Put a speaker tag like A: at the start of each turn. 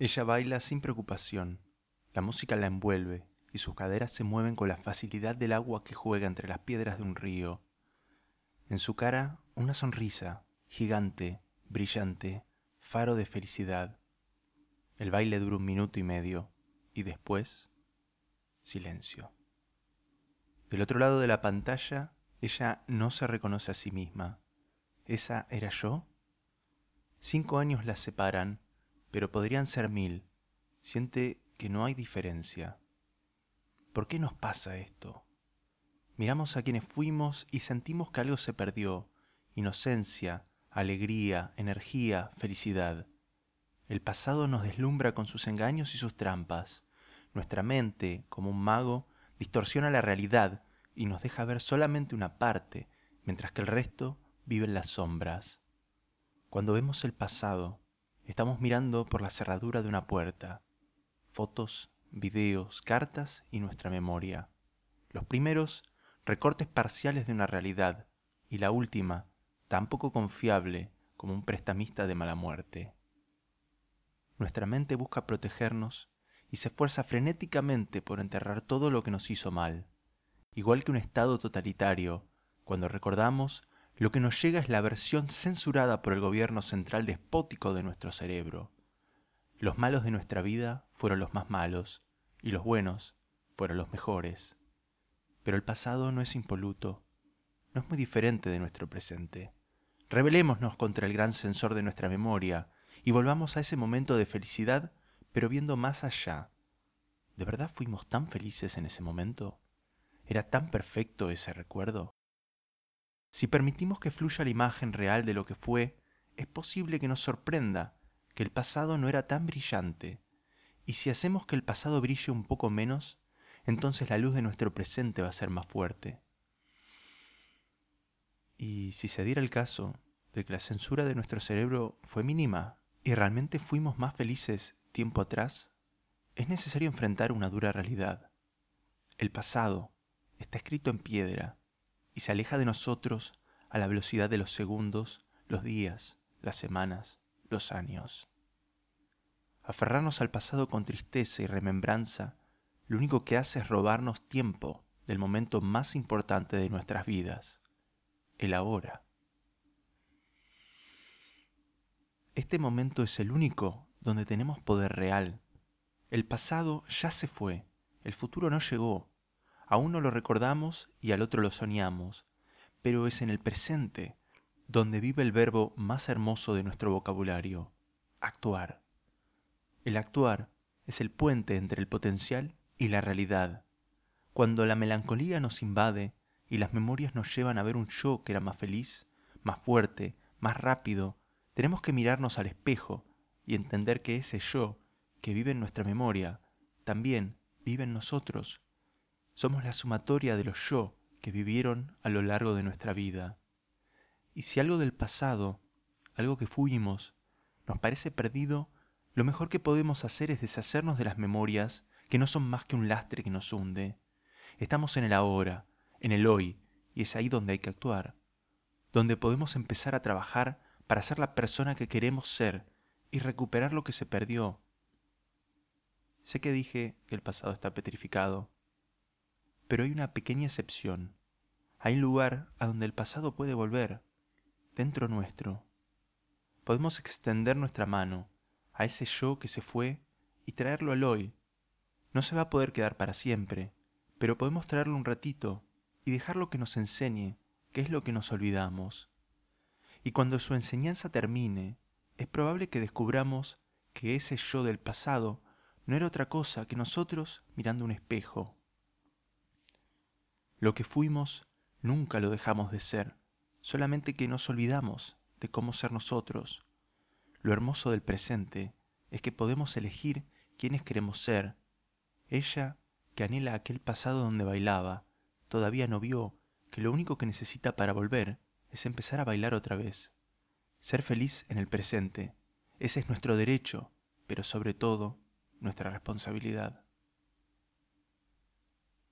A: Ella baila sin preocupación. La música la envuelve y sus caderas se mueven con la facilidad del agua que juega entre las piedras de un río. En su cara una sonrisa, gigante, brillante, faro de felicidad. El baile dura un minuto y medio y después silencio. Del otro lado de la pantalla, ella no se reconoce a sí misma. ¿Esa era yo? Cinco años la separan pero podrían ser mil. Siente que no hay diferencia. ¿Por qué nos pasa esto? Miramos a quienes fuimos y sentimos que algo se perdió. Inocencia, alegría, energía, felicidad. El pasado nos deslumbra con sus engaños y sus trampas. Nuestra mente, como un mago, distorsiona la realidad y nos deja ver solamente una parte, mientras que el resto vive en las sombras. Cuando vemos el pasado, Estamos mirando por la cerradura de una puerta. Fotos, videos, cartas y nuestra memoria. Los primeros, recortes parciales de una realidad. Y la última, tan poco confiable como un prestamista de mala muerte. Nuestra mente busca protegernos y se esfuerza frenéticamente por enterrar todo lo que nos hizo mal. Igual que un estado totalitario, cuando recordamos lo que nos llega es la versión censurada por el gobierno central despótico de nuestro cerebro. Los malos de nuestra vida fueron los más malos y los buenos fueron los mejores. Pero el pasado no es impoluto, no es muy diferente de nuestro presente. Rebelémonos contra el gran censor de nuestra memoria y volvamos a ese momento de felicidad, pero viendo más allá. ¿De verdad fuimos tan felices en ese momento? ¿Era tan perfecto ese recuerdo? Si permitimos que fluya la imagen real de lo que fue, es posible que nos sorprenda que el pasado no era tan brillante. Y si hacemos que el pasado brille un poco menos, entonces la luz de nuestro presente va a ser más fuerte. Y si se diera el caso de que la censura de nuestro cerebro fue mínima y realmente fuimos más felices tiempo atrás, es necesario enfrentar una dura realidad. El pasado está escrito en piedra y se aleja de nosotros a la velocidad de los segundos, los días, las semanas, los años. Aferrarnos al pasado con tristeza y remembranza lo único que hace es robarnos tiempo del momento más importante de nuestras vidas, el ahora. Este momento es el único donde tenemos poder real. El pasado ya se fue, el futuro no llegó, a uno lo recordamos y al otro lo soñamos, pero es en el presente donde vive el verbo más hermoso de nuestro vocabulario, actuar. El actuar es el puente entre el potencial y la realidad. Cuando la melancolía nos invade y las memorias nos llevan a ver un yo que era más feliz, más fuerte, más rápido, tenemos que mirarnos al espejo y entender que ese yo que vive en nuestra memoria también vive en nosotros somos la sumatoria de los yo que vivieron a lo largo de nuestra vida. Y si algo del pasado, algo que fuimos, nos parece perdido, lo mejor que podemos hacer es deshacernos de las memorias que no son más que un lastre que nos hunde. Estamos en el ahora, en el hoy, y es ahí donde hay que actuar, donde podemos empezar a trabajar para ser la persona que queremos ser y recuperar lo que se perdió. Sé que dije que el pasado está petrificado, pero hay una pequeña excepción. Hay un lugar a donde el pasado puede volver, dentro nuestro. Podemos extender nuestra mano a ese yo que se fue y traerlo al hoy. No se va a poder quedar para siempre, pero podemos traerlo un ratito y dejarlo que nos enseñe qué es lo que nos olvidamos. Y cuando su enseñanza termine, es probable que descubramos que ese yo del pasado no era otra cosa que nosotros mirando un espejo. Lo que fuimos nunca lo dejamos de ser, solamente que nos olvidamos de cómo ser nosotros. Lo hermoso del presente es que podemos elegir quiénes queremos ser. Ella, que anhela aquel pasado donde bailaba, todavía no vio que lo único que necesita para volver es empezar a bailar otra vez. Ser feliz en el presente, ese es nuestro derecho, pero sobre todo nuestra responsabilidad.